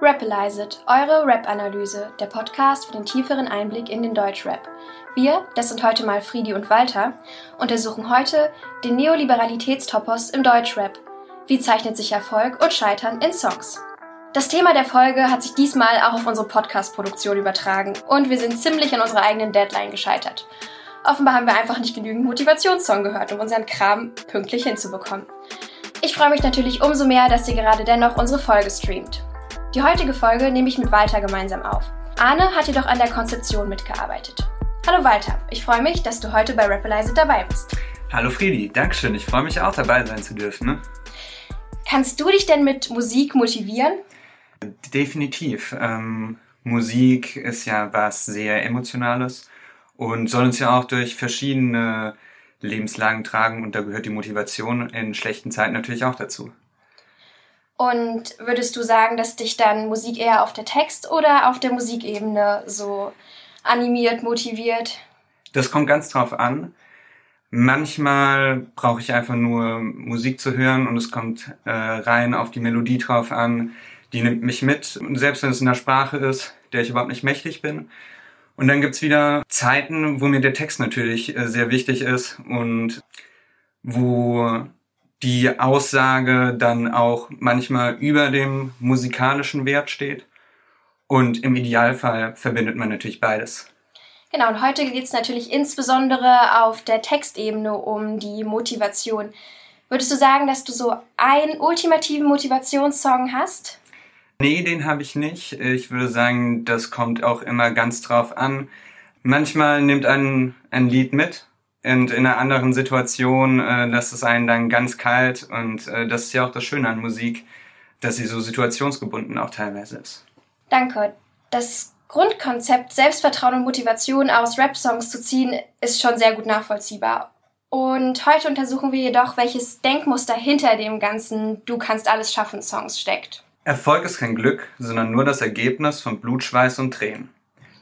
Rapalize It, eure Rap-Analyse, der Podcast für den tieferen Einblick in den Deutschrap. Wir, das sind heute mal Friedi und Walter, untersuchen heute den Neoliberalitätstopos im Deutschrap. Wie zeichnet sich Erfolg und Scheitern in Songs? Das Thema der Folge hat sich diesmal auch auf unsere Podcast-Produktion übertragen und wir sind ziemlich an unserer eigenen Deadline gescheitert. Offenbar haben wir einfach nicht genügend Motivationssong gehört, um unseren Kram pünktlich hinzubekommen. Ich freue mich natürlich umso mehr, dass ihr gerade dennoch unsere Folge streamt. Die heutige Folge nehme ich mit Walter gemeinsam auf. Arne hat jedoch an der Konzeption mitgearbeitet. Hallo Walter, ich freue mich, dass du heute bei Rapalize dabei bist. Hallo Friedi, Dankeschön. Ich freue mich auch dabei sein zu dürfen. Ne? Kannst du dich denn mit Musik motivieren? Definitiv. Ähm, Musik ist ja was sehr Emotionales und soll uns ja auch durch verschiedene Lebenslagen tragen und da gehört die Motivation in schlechten Zeiten natürlich auch dazu. Und würdest du sagen, dass dich dann Musik eher auf der Text- oder auf der Musikebene so animiert, motiviert? Das kommt ganz drauf an. Manchmal brauche ich einfach nur Musik zu hören und es kommt äh, rein auf die Melodie drauf an. Die nimmt mich mit, selbst wenn es in einer Sprache ist, der ich überhaupt nicht mächtig bin. Und dann gibt's wieder Zeiten, wo mir der Text natürlich äh, sehr wichtig ist und wo die Aussage dann auch manchmal über dem musikalischen Wert steht. Und im Idealfall verbindet man natürlich beides. Genau, und heute geht es natürlich insbesondere auf der Textebene um die Motivation. Würdest du sagen, dass du so einen ultimativen Motivationssong hast? Nee, den habe ich nicht. Ich würde sagen, das kommt auch immer ganz drauf an. Manchmal nimmt ein, ein Lied mit und in einer anderen Situation äh, lässt es einen dann ganz kalt und äh, das ist ja auch das Schöne an Musik, dass sie so situationsgebunden auch teilweise ist. Danke. Das Grundkonzept Selbstvertrauen und Motivation aus Rap-Songs zu ziehen ist schon sehr gut nachvollziehbar. Und heute untersuchen wir jedoch, welches Denkmuster hinter dem ganzen Du kannst alles schaffen Songs steckt. Erfolg ist kein Glück, sondern nur das Ergebnis von Blut, Schweiß und Tränen.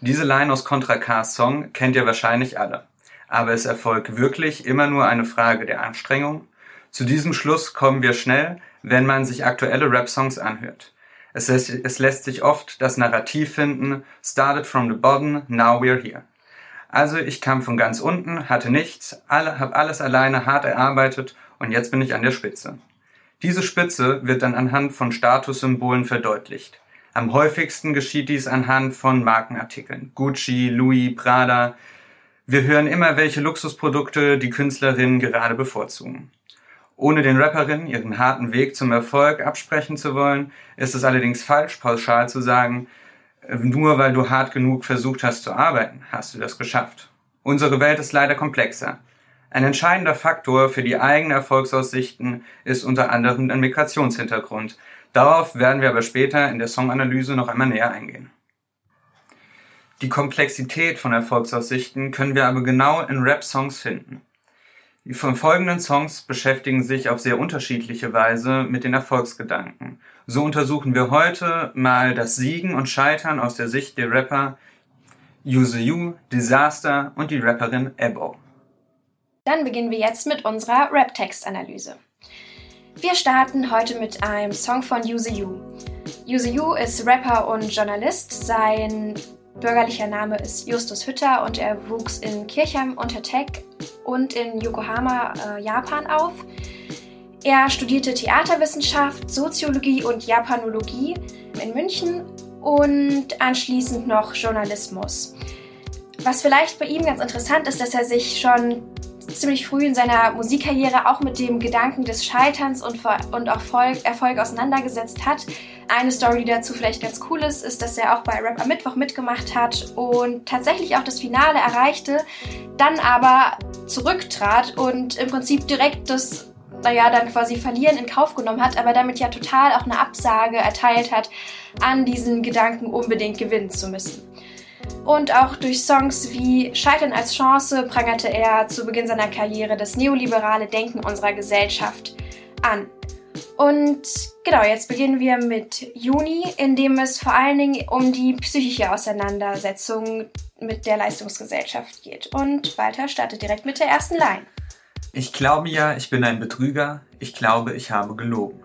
Diese Line aus Contra K Song kennt ihr wahrscheinlich alle. Aber ist Erfolg wirklich immer nur eine Frage der Anstrengung? Zu diesem Schluss kommen wir schnell, wenn man sich aktuelle Rap-Songs anhört. Es lässt, es lässt sich oft das Narrativ finden, started from the bottom, now we're here. Also ich kam von ganz unten, hatte nichts, alle, habe alles alleine hart erarbeitet und jetzt bin ich an der Spitze. Diese Spitze wird dann anhand von Statussymbolen verdeutlicht. Am häufigsten geschieht dies anhand von Markenartikeln. Gucci, Louis, Prada, wir hören immer, welche Luxusprodukte die Künstlerinnen gerade bevorzugen. Ohne den Rapperinnen ihren harten Weg zum Erfolg absprechen zu wollen, ist es allerdings falsch, pauschal zu sagen, nur weil du hart genug versucht hast zu arbeiten, hast du das geschafft. Unsere Welt ist leider komplexer. Ein entscheidender Faktor für die eigenen Erfolgsaussichten ist unter anderem ein Migrationshintergrund. Darauf werden wir aber später in der Songanalyse noch einmal näher eingehen. Die Komplexität von Erfolgsaussichten können wir aber genau in Rap-Songs finden. Die folgenden Songs beschäftigen sich auf sehr unterschiedliche Weise mit den Erfolgsgedanken. So untersuchen wir heute mal das Siegen und Scheitern aus der Sicht der Rapper Use You, Disaster und die Rapperin Ebo. Dann beginnen wir jetzt mit unserer Rap-Text-Analyse. Wir starten heute mit einem Song von Use You. Use You ist Rapper und Journalist. Sein bürgerlicher Name ist Justus Hütter und er wuchs in Kirchheim unter Teck und in Yokohama, äh, Japan auf. Er studierte Theaterwissenschaft, Soziologie und Japanologie in München und anschließend noch Journalismus. Was vielleicht bei ihm ganz interessant ist, dass er sich schon ziemlich früh in seiner Musikkarriere auch mit dem Gedanken des Scheiterns und, und auch Erfolg, Erfolg auseinandergesetzt hat. Eine Story, die dazu vielleicht ganz cool ist, ist, dass er auch bei Rap am Mittwoch mitgemacht hat und tatsächlich auch das Finale erreichte, dann aber zurücktrat und im Prinzip direkt das naja, dann quasi verlieren in Kauf genommen hat, aber damit ja total auch eine Absage erteilt hat, an diesen Gedanken unbedingt gewinnen zu müssen. Und auch durch Songs wie Scheitern als Chance prangerte er zu Beginn seiner Karriere das neoliberale Denken unserer Gesellschaft an. Und genau, jetzt beginnen wir mit Juni, in dem es vor allen Dingen um die psychische Auseinandersetzung mit der Leistungsgesellschaft geht. Und Walter startet direkt mit der ersten Line. Ich glaube ja, ich bin ein Betrüger. Ich glaube, ich habe gelogen.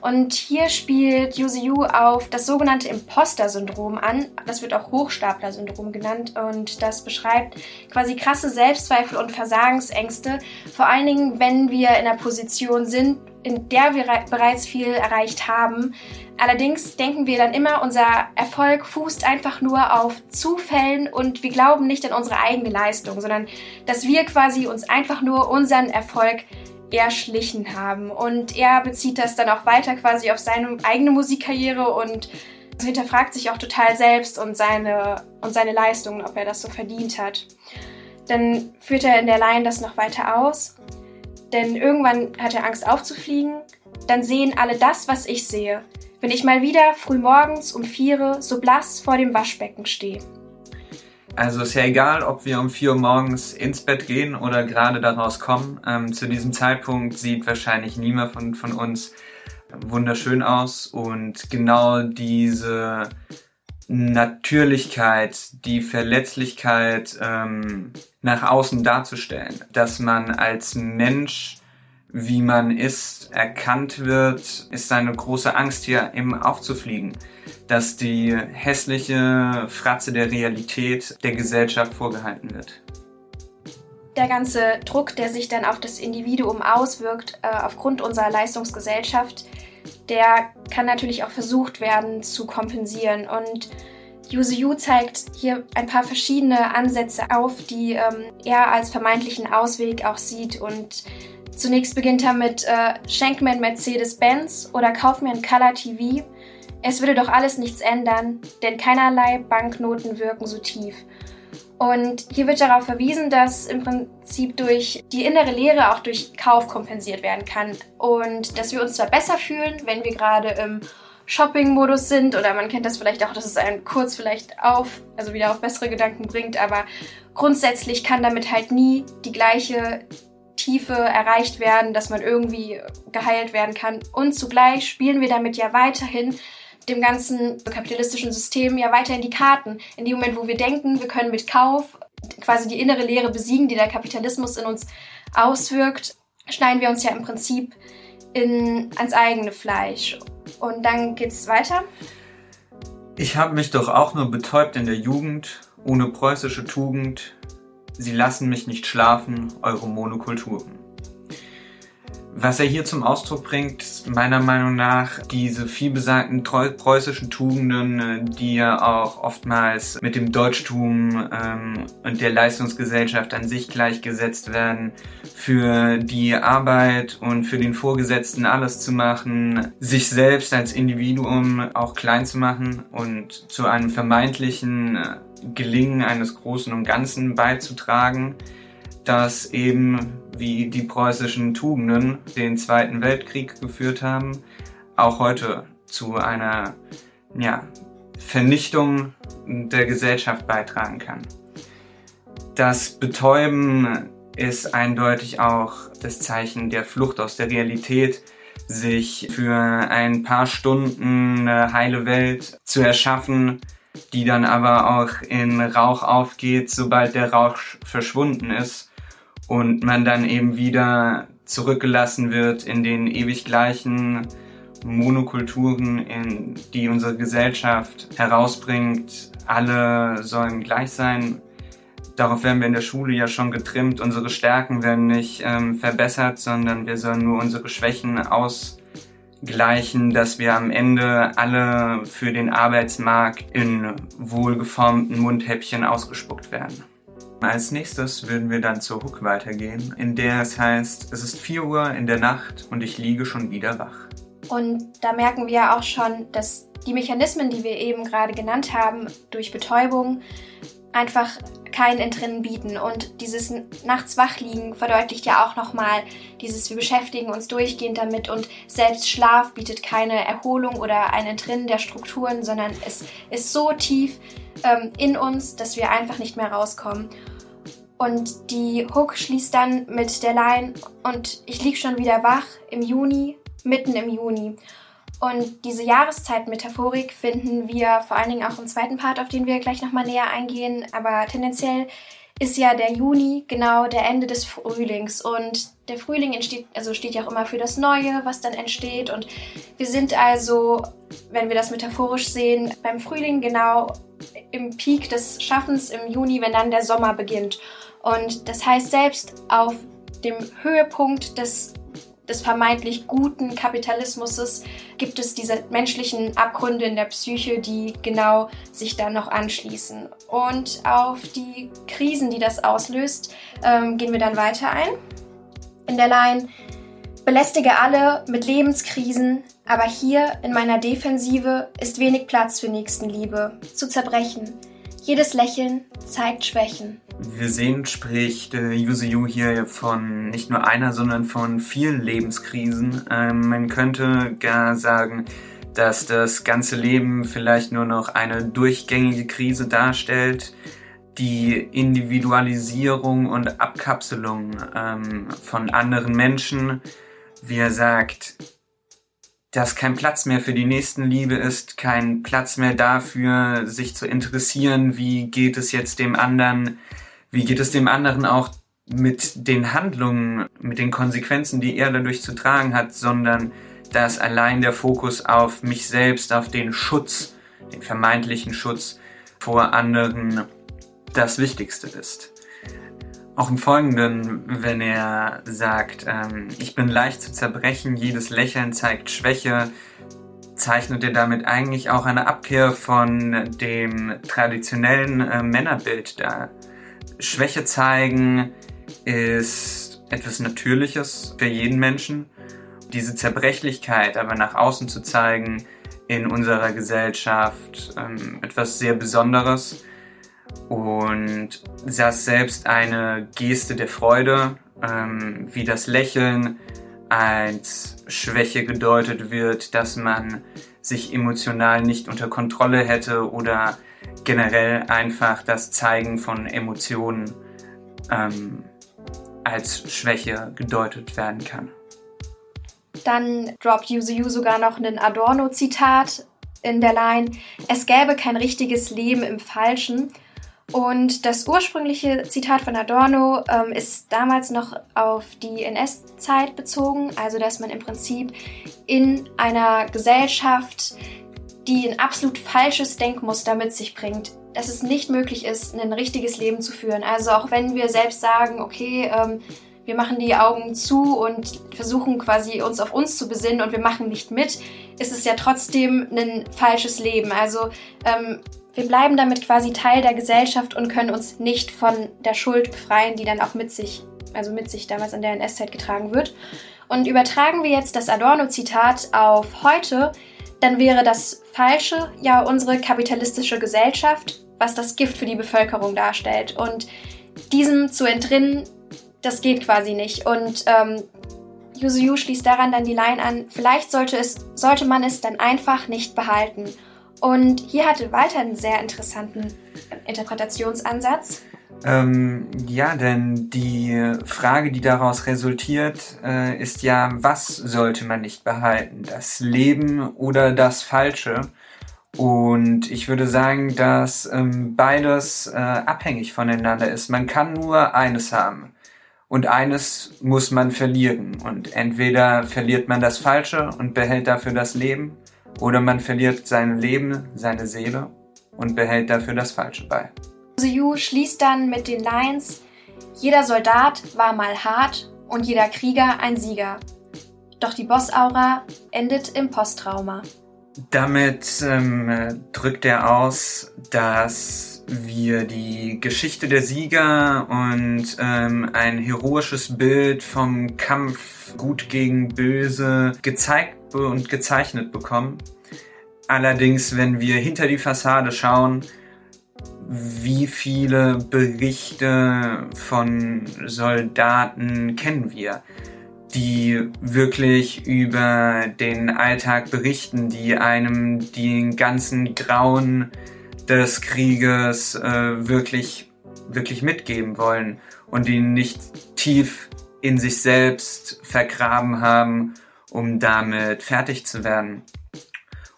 Und hier spielt Yuzu Yu auf das sogenannte Imposter-Syndrom an. Das wird auch Hochstapler-Syndrom genannt und das beschreibt quasi krasse Selbstzweifel und Versagensängste. Vor allen Dingen, wenn wir in einer Position sind, in der wir bereits viel erreicht haben. Allerdings denken wir dann immer, unser Erfolg fußt einfach nur auf Zufällen und wir glauben nicht an unsere eigene Leistung, sondern dass wir quasi uns einfach nur unseren Erfolg erschlichen haben. Und er bezieht das dann auch weiter quasi auf seine eigene Musikkarriere und hinterfragt sich auch total selbst und seine, und seine Leistungen, ob er das so verdient hat. Dann führt er in der Line das noch weiter aus. Denn irgendwann hat er Angst aufzufliegen. Dann sehen alle das, was ich sehe. Wenn ich mal wieder früh morgens um vier so blass vor dem Waschbecken stehe. Also ist ja egal, ob wir um 4 Uhr morgens ins Bett gehen oder gerade daraus kommen. Ähm, zu diesem Zeitpunkt sieht wahrscheinlich niemand von, von uns wunderschön aus und genau diese Natürlichkeit, die Verletzlichkeit ähm, nach außen darzustellen, dass man als Mensch wie man ist, erkannt wird, ist eine große Angst hier eben aufzufliegen, dass die hässliche Fratze der Realität der Gesellschaft vorgehalten wird. Der ganze Druck, der sich dann auf das Individuum auswirkt, äh, aufgrund unserer Leistungsgesellschaft, der kann natürlich auch versucht werden zu kompensieren. Und Yuzu Yu zeigt hier ein paar verschiedene Ansätze auf, die ähm, er als vermeintlichen Ausweg auch sieht und Zunächst beginnt er mit äh, Schenk mir ein Mercedes-Benz oder kauf mir ein Color TV. Es würde doch alles nichts ändern, denn keinerlei Banknoten wirken so tief. Und hier wird darauf verwiesen, dass im Prinzip durch die innere Lehre auch durch Kauf kompensiert werden kann. Und dass wir uns zwar besser fühlen, wenn wir gerade im Shopping-Modus sind, oder man kennt das vielleicht auch, dass es einen kurz vielleicht auf, also wieder auf bessere Gedanken bringt, aber grundsätzlich kann damit halt nie die gleiche Tiefe erreicht werden, dass man irgendwie geheilt werden kann. Und zugleich spielen wir damit ja weiterhin dem ganzen kapitalistischen System ja weiter in die Karten. In dem Moment, wo wir denken, wir können mit Kauf quasi die innere Leere besiegen, die der Kapitalismus in uns auswirkt, schneiden wir uns ja im Prinzip in, ans eigene Fleisch. Und dann geht's weiter. Ich habe mich doch auch nur betäubt in der Jugend, ohne preußische Tugend, Sie lassen mich nicht schlafen, eure Monokulturen. Was er hier zum Ausdruck bringt, ist meiner Meinung nach diese vielbesagten preußischen Tugenden, äh, die ja auch oftmals mit dem Deutschtum ähm, und der Leistungsgesellschaft an sich gleichgesetzt werden, für die Arbeit und für den Vorgesetzten alles zu machen, sich selbst als Individuum auch klein zu machen und zu einem vermeintlichen äh, Gelingen eines Großen und Ganzen beizutragen, das eben wie die preußischen Tugenden den Zweiten Weltkrieg geführt haben, auch heute zu einer ja, Vernichtung der Gesellschaft beitragen kann. Das Betäuben ist eindeutig auch das Zeichen der Flucht aus der Realität, sich für ein paar Stunden eine heile Welt zu erschaffen, die dann aber auch in Rauch aufgeht, sobald der Rauch verschwunden ist und man dann eben wieder zurückgelassen wird in den ewig gleichen Monokulturen, in die unsere Gesellschaft herausbringt. Alle sollen gleich sein. Darauf werden wir in der Schule ja schon getrimmt. Unsere Stärken werden nicht ähm, verbessert, sondern wir sollen nur unsere Schwächen aus gleichen, dass wir am Ende alle für den Arbeitsmarkt in wohlgeformten Mundhäppchen ausgespuckt werden. Als nächstes würden wir dann zur Hook weitergehen, in der es heißt, es ist 4 Uhr in der Nacht und ich liege schon wieder wach. Und da merken wir auch schon, dass die Mechanismen, die wir eben gerade genannt haben, durch Betäubung einfach kein Entrinnen bieten. Und dieses nachts wachliegen verdeutlicht ja auch nochmal dieses, wir beschäftigen uns durchgehend damit und selbst Schlaf bietet keine Erholung oder ein Entrinnen der Strukturen, sondern es ist so tief ähm, in uns, dass wir einfach nicht mehr rauskommen. Und die Hook schließt dann mit der Line und ich lieg schon wieder wach im Juni, mitten im Juni. Und diese Jahreszeitmetaphorik finden wir vor allen Dingen auch im zweiten Part, auf den wir gleich nochmal näher eingehen. Aber tendenziell ist ja der Juni genau der Ende des Frühlings und der Frühling entsteht, also steht ja auch immer für das Neue, was dann entsteht und wir sind also, wenn wir das metaphorisch sehen, beim Frühling genau im Peak des Schaffens im Juni, wenn dann der Sommer beginnt. Und das heißt, selbst auf dem Höhepunkt des des vermeintlich guten Kapitalismus gibt es diese menschlichen Abgründe in der Psyche, die genau sich dann noch anschließen. Und auf die Krisen, die das auslöst, ähm, gehen wir dann weiter ein. In der Line belästige alle mit Lebenskrisen, aber hier in meiner Defensive ist wenig Platz für Nächstenliebe, zu zerbrechen. Jedes Lächeln zeigt Schwächen. Wir sehen, spricht äh, Yuzu Yu hier von nicht nur einer, sondern von vielen Lebenskrisen. Ähm, man könnte gar sagen, dass das ganze Leben vielleicht nur noch eine durchgängige Krise darstellt. Die Individualisierung und Abkapselung ähm, von anderen Menschen. Wie er sagt, dass kein Platz mehr für die Nächstenliebe ist, kein Platz mehr dafür, sich zu interessieren, wie geht es jetzt dem anderen, wie geht es dem anderen auch mit den Handlungen, mit den Konsequenzen, die er dadurch zu tragen hat, sondern dass allein der Fokus auf mich selbst, auf den Schutz, den vermeintlichen Schutz vor anderen das Wichtigste ist. Auch im Folgenden, wenn er sagt, ähm, ich bin leicht zu zerbrechen, jedes Lächeln zeigt Schwäche, zeichnet er damit eigentlich auch eine Abkehr von dem traditionellen äh, Männerbild dar. Schwäche zeigen ist etwas Natürliches für jeden Menschen. Diese Zerbrechlichkeit aber nach außen zu zeigen in unserer Gesellschaft ähm, etwas sehr Besonderes und saß selbst eine Geste der Freude, ähm, wie das Lächeln als Schwäche gedeutet wird, dass man sich emotional nicht unter Kontrolle hätte oder generell einfach das Zeigen von Emotionen ähm, als Schwäche gedeutet werden kann. Dann droppt Yuzu sogar noch ein Adorno-Zitat in der Line: Es gäbe kein richtiges Leben im Falschen, und das ursprüngliche Zitat von Adorno ähm, ist damals noch auf die NS-Zeit bezogen, also dass man im Prinzip in einer Gesellschaft, die ein absolut falsches Denkmuster mit sich bringt, dass es nicht möglich ist, ein richtiges Leben zu führen. Also auch wenn wir selbst sagen, okay, ähm, wir machen die Augen zu und versuchen quasi uns auf uns zu besinnen und wir machen nicht mit, ist es ja trotzdem ein falsches Leben. Also ähm, wir bleiben damit quasi Teil der Gesellschaft und können uns nicht von der Schuld befreien, die dann auch mit sich, also mit sich damals in der NS-Zeit getragen wird. Und übertragen wir jetzt das Adorno-Zitat auf heute, dann wäre das Falsche ja unsere kapitalistische Gesellschaft, was das Gift für die Bevölkerung darstellt. Und diesem zu entrinnen, das geht quasi nicht. Und ähm, Yuzu schließt daran dann die Line an, vielleicht sollte, es, sollte man es dann einfach nicht behalten. Und hier hatte Walter einen sehr interessanten Interpretationsansatz. Ähm, ja, denn die Frage, die daraus resultiert, äh, ist ja, was sollte man nicht behalten? Das Leben oder das Falsche? Und ich würde sagen, dass ähm, beides äh, abhängig voneinander ist. Man kann nur eines haben. Und eines muss man verlieren. Und entweder verliert man das Falsche und behält dafür das Leben, oder man verliert sein Leben, seine Seele und behält dafür das Falsche bei. Yu schließt dann mit den Lines: Jeder Soldat war mal hart und jeder Krieger ein Sieger. Doch die Bossaura endet im Posttrauma. Damit ähm, drückt er aus, dass wir die Geschichte der Sieger und ähm, ein heroisches Bild vom Kampf gut gegen böse gezeigt und gezeichnet bekommen. Allerdings, wenn wir hinter die Fassade schauen, wie viele Berichte von Soldaten kennen wir, die wirklich über den Alltag berichten, die einem den ganzen Grauen des Krieges äh, wirklich, wirklich mitgeben wollen und die nicht tief in sich selbst vergraben haben um damit fertig zu werden.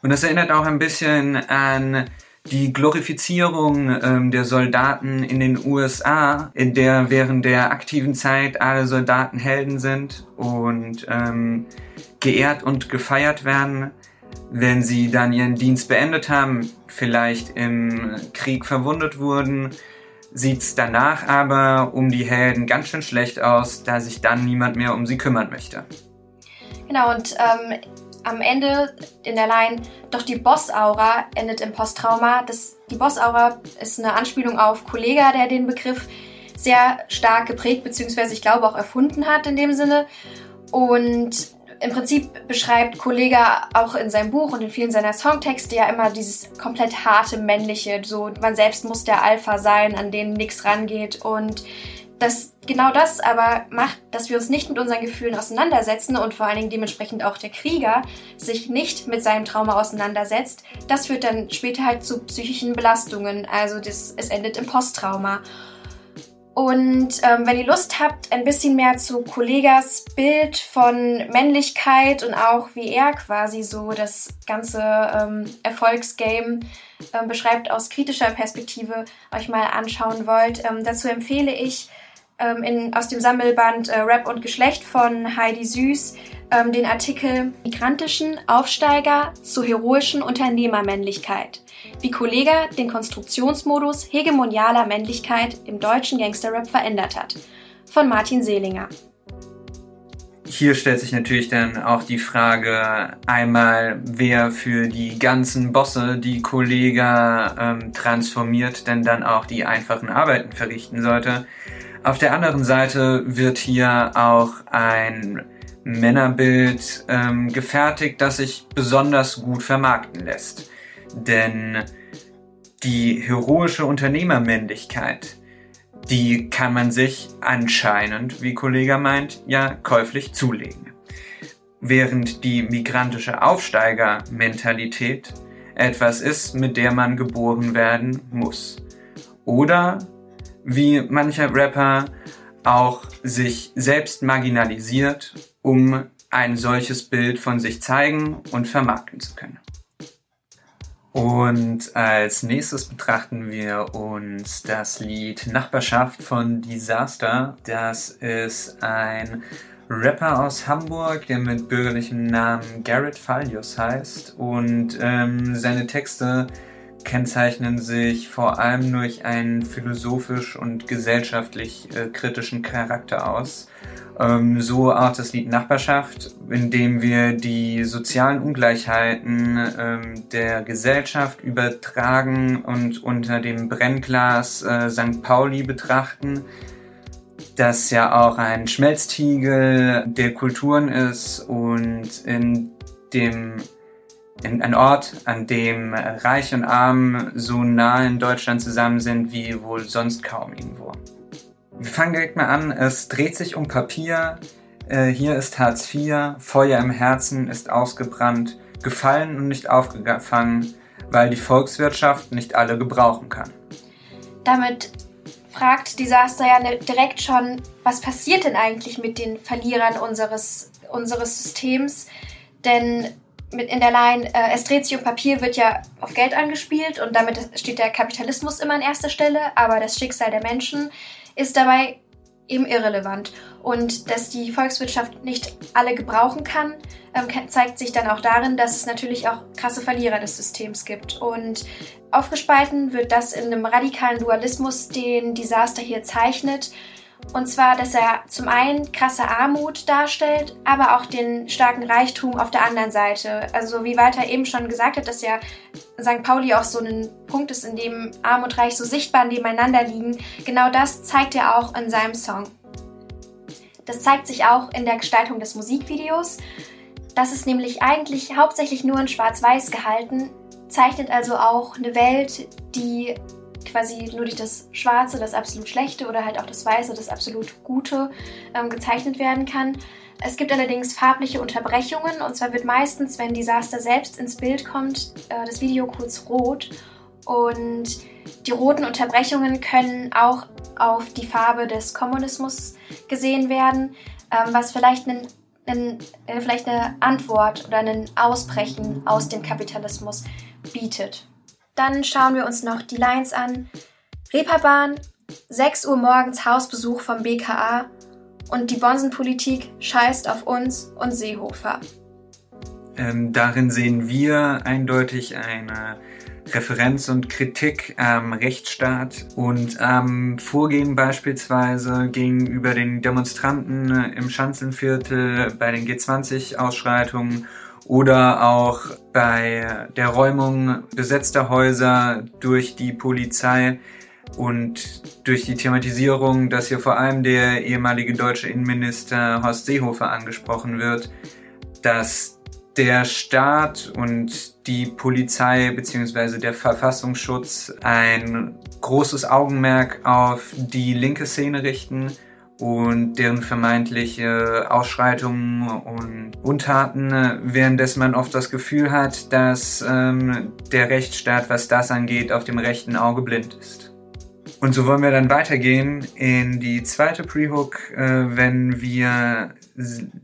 Und das erinnert auch ein bisschen an die Glorifizierung ähm, der Soldaten in den USA, in der während der aktiven Zeit alle Soldaten Helden sind und ähm, geehrt und gefeiert werden, wenn sie dann ihren Dienst beendet haben, vielleicht im Krieg verwundet wurden, sieht's danach aber um die Helden ganz schön schlecht aus, da sich dann niemand mehr um sie kümmern möchte. Genau, und ähm, am Ende in der Line, doch die Boss-Aura endet im Posttrauma. Das, die Boss-Aura ist eine Anspielung auf Kollega, der den Begriff sehr stark geprägt bzw. ich glaube auch erfunden hat in dem Sinne. Und im Prinzip beschreibt Kollega auch in seinem Buch und in vielen seiner Songtexte ja immer dieses komplett harte männliche, so man selbst muss der Alpha sein, an den nichts rangeht und das, genau das aber macht, dass wir uns nicht mit unseren Gefühlen auseinandersetzen und vor allen Dingen dementsprechend auch der Krieger sich nicht mit seinem Trauma auseinandersetzt, das führt dann später halt zu psychischen Belastungen. Also das, es endet im Posttrauma. Und ähm, wenn ihr Lust habt, ein bisschen mehr zu Kollegas Bild von Männlichkeit und auch wie er quasi so das ganze ähm, Erfolgsgame äh, beschreibt aus kritischer Perspektive, euch mal anschauen wollt, ähm, dazu empfehle ich ähm, in, aus dem Sammelband äh, Rap und Geschlecht von Heidi Süß ähm, den Artikel Migrantischen Aufsteiger zur heroischen Unternehmermännlichkeit. Wie Kollega den Konstruktionsmodus hegemonialer Männlichkeit im deutschen Gangsterrap verändert hat. Von Martin Seelinger. Hier stellt sich natürlich dann auch die Frage einmal, wer für die ganzen Bosse, die Kollega ähm, transformiert, denn dann auch die einfachen Arbeiten verrichten sollte. Auf der anderen Seite wird hier auch ein Männerbild ähm, gefertigt, das sich besonders gut vermarkten lässt. Denn die heroische Unternehmermännlichkeit, die kann man sich anscheinend, wie Kollege meint, ja käuflich zulegen. Während die migrantische Aufsteigermentalität etwas ist, mit der man geboren werden muss. Oder wie mancher Rapper auch sich selbst marginalisiert, um ein solches Bild von sich zeigen und vermarkten zu können. Und als nächstes betrachten wir uns das Lied Nachbarschaft von Disaster. Das ist ein Rapper aus Hamburg, der mit bürgerlichem Namen Garrett Fallius heißt. Und ähm, seine Texte kennzeichnen sich vor allem durch einen philosophisch und gesellschaftlich äh, kritischen Charakter aus. Ähm, so auch das Lied Nachbarschaft, in dem wir die sozialen Ungleichheiten ähm, der Gesellschaft übertragen und unter dem Brennglas äh, St. Pauli betrachten, das ja auch ein Schmelztiegel der Kulturen ist und in dem ein Ort, an dem Reich und Arm so nah in Deutschland zusammen sind wie wohl sonst kaum irgendwo. Wir fangen direkt mal an. Es dreht sich um Papier. Äh, hier ist Hartz IV. Feuer im Herzen ist ausgebrannt, gefallen und nicht aufgefangen, weil die Volkswirtschaft nicht alle gebrauchen kann. Damit fragt Disaster ja ne, direkt schon, was passiert denn eigentlich mit den Verlierern unseres, unseres Systems? Denn mit in der Line, äh, es dreht sich um Papier, wird ja auf Geld angespielt und damit steht der Kapitalismus immer an erster Stelle, aber das Schicksal der Menschen ist dabei eben irrelevant. Und dass die Volkswirtschaft nicht alle gebrauchen kann, ähm, zeigt sich dann auch darin, dass es natürlich auch krasse Verlierer des Systems gibt. Und aufgespalten wird das in einem radikalen Dualismus, den Disaster hier zeichnet. Und zwar, dass er zum einen krasse Armut darstellt, aber auch den starken Reichtum auf der anderen Seite. Also wie Walter eben schon gesagt hat, dass ja St. Pauli auch so ein Punkt ist, in dem Arm und Reich so sichtbar nebeneinander liegen. Genau das zeigt er auch in seinem Song. Das zeigt sich auch in der Gestaltung des Musikvideos. Das ist nämlich eigentlich hauptsächlich nur in Schwarz-Weiß gehalten, zeichnet also auch eine Welt, die quasi nur durch das Schwarze, das absolut Schlechte oder halt auch das Weiße, das absolut Gute ähm, gezeichnet werden kann. Es gibt allerdings farbliche Unterbrechungen und zwar wird meistens, wenn Disaster selbst ins Bild kommt, äh, das Video kurz rot und die roten Unterbrechungen können auch auf die Farbe des Kommunismus gesehen werden, ähm, was vielleicht einen, äh, vielleicht eine Antwort oder ein Ausbrechen aus dem Kapitalismus bietet. Dann schauen wir uns noch die Lines an. Reeperbahn, 6 Uhr morgens Hausbesuch vom BKA und die Bonsenpolitik scheißt auf uns und Seehofer. Ähm, darin sehen wir eindeutig eine Referenz und Kritik am Rechtsstaat und am Vorgehen beispielsweise gegenüber den Demonstranten im Schanzenviertel bei den G20-Ausschreitungen oder auch bei der Räumung besetzter Häuser durch die Polizei und durch die Thematisierung, dass hier vor allem der ehemalige deutsche Innenminister Horst Seehofer angesprochen wird, dass der Staat und die Polizei bzw. der Verfassungsschutz ein großes Augenmerk auf die linke Szene richten und deren vermeintliche Ausschreitungen und Untaten, währenddessen man oft das Gefühl hat, dass ähm, der Rechtsstaat, was das angeht, auf dem rechten Auge blind ist. Und so wollen wir dann weitergehen in die zweite Pre-Hook, äh, wenn wir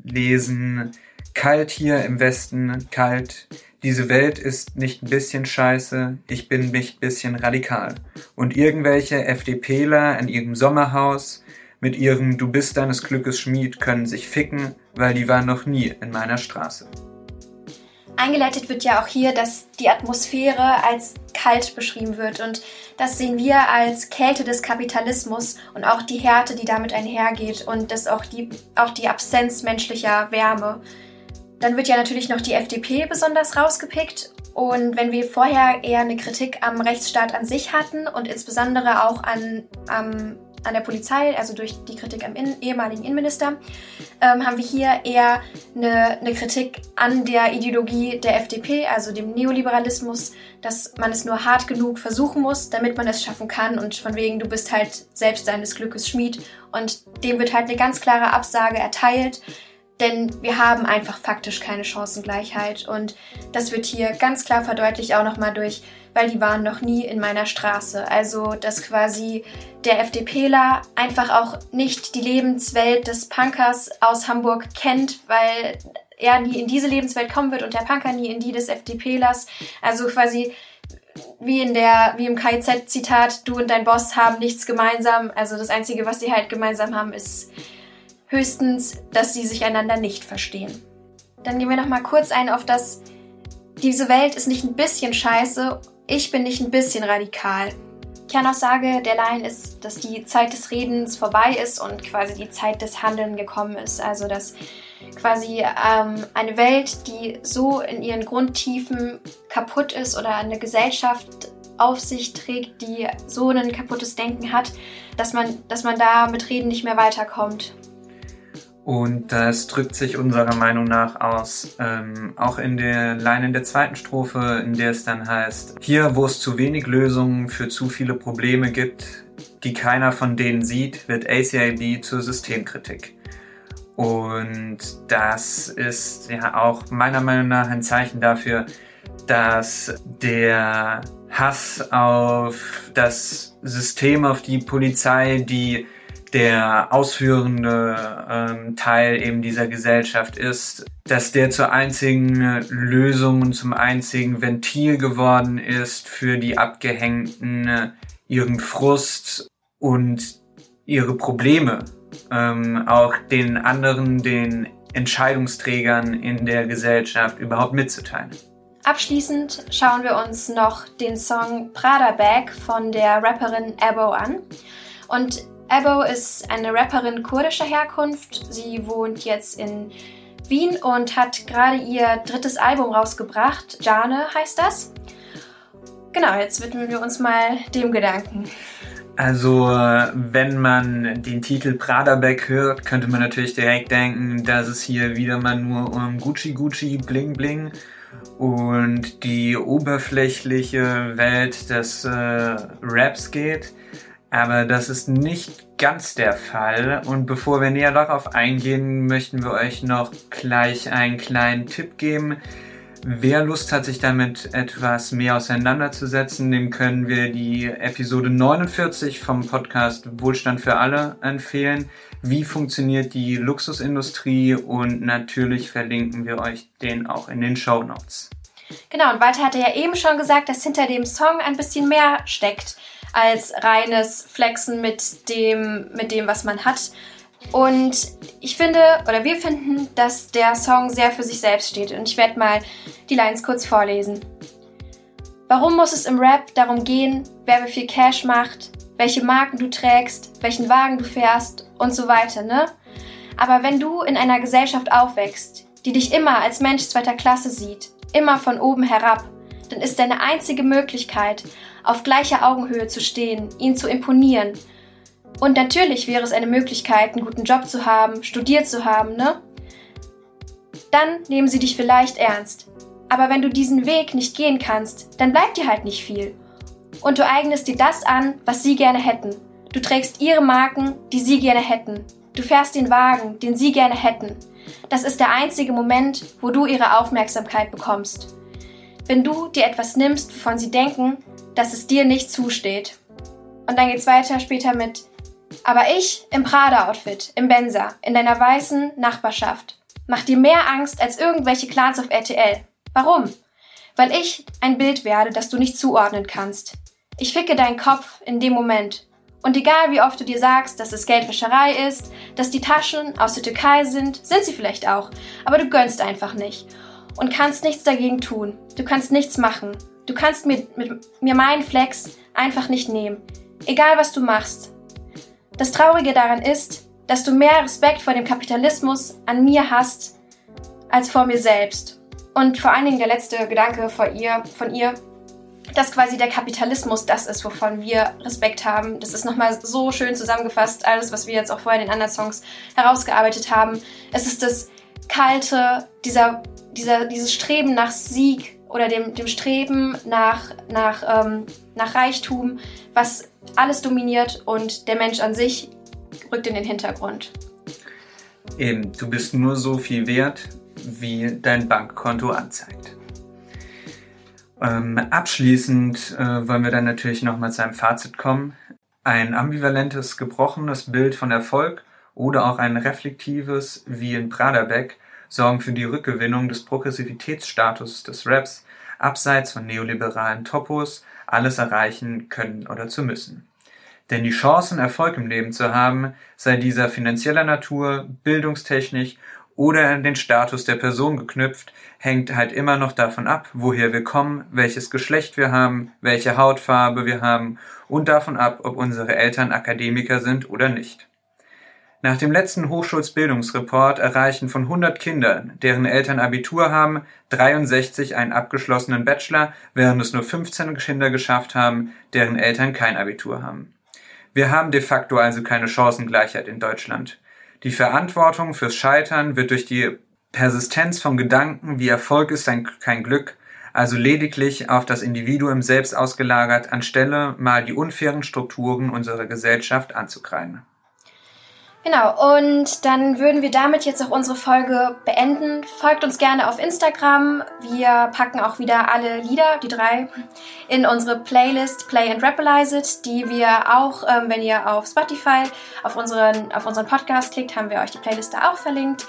lesen, kalt hier im Westen, kalt. Diese Welt ist nicht ein bisschen scheiße, ich bin nicht ein bisschen radikal. Und irgendwelche FDPler in ihrem Sommerhaus mit ihrem Du bist deines Glückes Schmied können sich ficken, weil die waren noch nie in meiner Straße. Eingeleitet wird ja auch hier, dass die Atmosphäre als kalt beschrieben wird und das sehen wir als Kälte des Kapitalismus und auch die Härte, die damit einhergeht und das auch die, auch die Absenz menschlicher Wärme. Dann wird ja natürlich noch die FDP besonders rausgepickt und wenn wir vorher eher eine Kritik am Rechtsstaat an sich hatten und insbesondere auch an, am an der Polizei, also durch die Kritik am in, ehemaligen Innenminister, ähm, haben wir hier eher eine, eine, Kritik an der Ideologie der FDP, also dem Neoliberalismus, dass man es nur hart genug versuchen muss, damit man es schaffen kann und von wegen, du bist halt selbst deines Glückes Schmied und dem wird halt eine ganz klare Absage erteilt. Denn wir haben einfach faktisch keine Chancengleichheit. Und das wird hier ganz klar verdeutlicht auch nochmal durch weil die waren noch nie in meiner Straße. Also, dass quasi der FDPler einfach auch nicht die Lebenswelt des Punkers aus Hamburg kennt, weil er nie in diese Lebenswelt kommen wird und der Punker nie in die des FDPlers. Also quasi wie in der, wie im KIZ-Zitat, du und dein Boss haben nichts gemeinsam. Also das Einzige, was sie halt gemeinsam haben, ist höchstens, dass sie sich einander nicht verstehen. Dann gehen wir noch mal kurz ein auf das, diese Welt ist nicht ein bisschen scheiße ich bin nicht ein bisschen radikal. Kernaussage der Line ist, dass die Zeit des Redens vorbei ist und quasi die Zeit des Handeln gekommen ist. Also dass quasi ähm, eine Welt, die so in ihren Grundtiefen kaputt ist oder eine Gesellschaft auf sich trägt, die so ein kaputtes Denken hat, dass man, dass man da mit Reden nicht mehr weiterkommt. Und das drückt sich unserer Meinung nach aus, ähm, auch in der Line in der zweiten Strophe, in der es dann heißt, hier wo es zu wenig Lösungen für zu viele Probleme gibt, die keiner von denen sieht, wird ACIB zur Systemkritik. Und das ist ja auch meiner Meinung nach ein Zeichen dafür, dass der Hass auf das System, auf die Polizei, die der ausführende ähm, Teil eben dieser Gesellschaft ist, dass der zur einzigen Lösung und zum einzigen Ventil geworden ist für die Abgehängten, ihren Frust und ihre Probleme, ähm, auch den anderen, den Entscheidungsträgern in der Gesellschaft überhaupt mitzuteilen. Abschließend schauen wir uns noch den Song Prada Bag von der Rapperin Abo an. Und Abo ist eine Rapperin kurdischer Herkunft. Sie wohnt jetzt in Wien und hat gerade ihr drittes Album rausgebracht. Jane heißt das. Genau, jetzt widmen wir uns mal dem Gedanken. Also, wenn man den Titel Praderbeck hört, könnte man natürlich direkt denken, dass es hier wieder mal nur um Gucci Gucci Bling Bling und die oberflächliche Welt des äh, Raps geht. Aber das ist nicht ganz der Fall. Und bevor wir näher darauf eingehen, möchten wir euch noch gleich einen kleinen Tipp geben. Wer Lust hat, sich damit etwas mehr auseinanderzusetzen, dem können wir die Episode 49 vom Podcast Wohlstand für alle empfehlen. Wie funktioniert die Luxusindustrie? Und natürlich verlinken wir euch den auch in den Show Notes. Genau, und Walter hatte ja eben schon gesagt, dass hinter dem Song ein bisschen mehr steckt als reines Flexen mit dem, mit dem, was man hat. Und ich finde, oder wir finden, dass der Song sehr für sich selbst steht. Und ich werde mal die Lines kurz vorlesen. Warum muss es im Rap darum gehen, wer wie viel Cash macht, welche Marken du trägst, welchen Wagen du fährst und so weiter, ne? Aber wenn du in einer Gesellschaft aufwächst, die dich immer als Mensch zweiter Klasse sieht, immer von oben herab, dann ist deine einzige Möglichkeit, auf gleicher Augenhöhe zu stehen, ihn zu imponieren. Und natürlich wäre es eine Möglichkeit, einen guten Job zu haben, studiert zu haben, ne? Dann nehmen sie dich vielleicht ernst. Aber wenn du diesen Weg nicht gehen kannst, dann bleibt dir halt nicht viel. Und du eignest dir das an, was sie gerne hätten. Du trägst ihre Marken, die sie gerne hätten. Du fährst den Wagen, den sie gerne hätten. Das ist der einzige Moment, wo du ihre Aufmerksamkeit bekommst. Wenn du dir etwas nimmst, wovon sie denken, dass es dir nicht zusteht. Und dann geht's weiter später mit aber ich im Prada-Outfit, im Benzer, in deiner weißen Nachbarschaft, mach dir mehr Angst als irgendwelche Clans auf RTL. Warum? Weil ich ein Bild werde, das du nicht zuordnen kannst. Ich ficke deinen Kopf in dem Moment. Und egal wie oft du dir sagst, dass es Geldwäscherei ist, dass die Taschen aus der Türkei sind, sind sie vielleicht auch, aber du gönnst einfach nicht und kannst nichts dagegen tun. Du kannst nichts machen. Du kannst mir, mit, mir meinen Flex einfach nicht nehmen. Egal was du machst. Das Traurige daran ist, dass du mehr Respekt vor dem Kapitalismus an mir hast als vor mir selbst. Und vor allen Dingen der letzte Gedanke vor ihr, von ihr, dass quasi der Kapitalismus das ist, wovon wir Respekt haben. Das ist nochmal so schön zusammengefasst, alles, was wir jetzt auch vorher in den anderen Songs herausgearbeitet haben. Es ist das kalte, dieser, dieser, dieses Streben nach Sieg oder dem, dem Streben nach, nach, ähm, nach Reichtum, was alles dominiert und der Mensch an sich rückt in den Hintergrund. Eben, du bist nur so viel wert, wie dein Bankkonto anzeigt. Ähm, abschließend äh, wollen wir dann natürlich nochmal zu einem Fazit kommen. Ein ambivalentes, gebrochenes Bild von Erfolg oder auch ein reflektives, wie in Praderbeck, sorgen für die Rückgewinnung des Progressivitätsstatus des Raps, abseits von neoliberalen Topos, alles erreichen können oder zu müssen. Denn die Chancen, Erfolg im Leben zu haben, sei dieser finanzieller Natur, bildungstechnisch oder an den Status der Person geknüpft, hängt halt immer noch davon ab, woher wir kommen, welches Geschlecht wir haben, welche Hautfarbe wir haben und davon ab, ob unsere Eltern Akademiker sind oder nicht. Nach dem letzten Hochschulsbildungsreport erreichen von 100 Kindern, deren Eltern Abitur haben, 63 einen abgeschlossenen Bachelor, während es nur 15 Kinder geschafft haben, deren Eltern kein Abitur haben. Wir haben de facto also keine Chancengleichheit in Deutschland. Die Verantwortung fürs Scheitern wird durch die Persistenz von Gedanken wie Erfolg ist ein, kein Glück, also lediglich auf das Individuum selbst ausgelagert, anstelle mal die unfairen Strukturen unserer Gesellschaft anzukreiden. Genau, und dann würden wir damit jetzt auch unsere Folge beenden. Folgt uns gerne auf Instagram. Wir packen auch wieder alle Lieder, die drei, in unsere Playlist Play and Rapalize It, die wir auch, ähm, wenn ihr auf Spotify auf unseren, auf unseren Podcast klickt, haben wir euch die Playlist da auch verlinkt.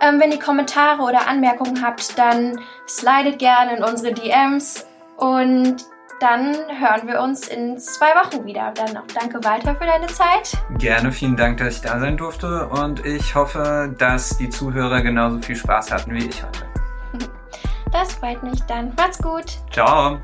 Ähm, wenn ihr Kommentare oder Anmerkungen habt, dann slidet gerne in unsere DMs und dann hören wir uns in zwei Wochen wieder. Dann noch danke Walter für deine Zeit. Gerne, vielen Dank, dass ich da sein durfte und ich hoffe, dass die Zuhörer genauso viel Spaß hatten wie ich heute. Das freut mich dann. Macht's gut. Ciao.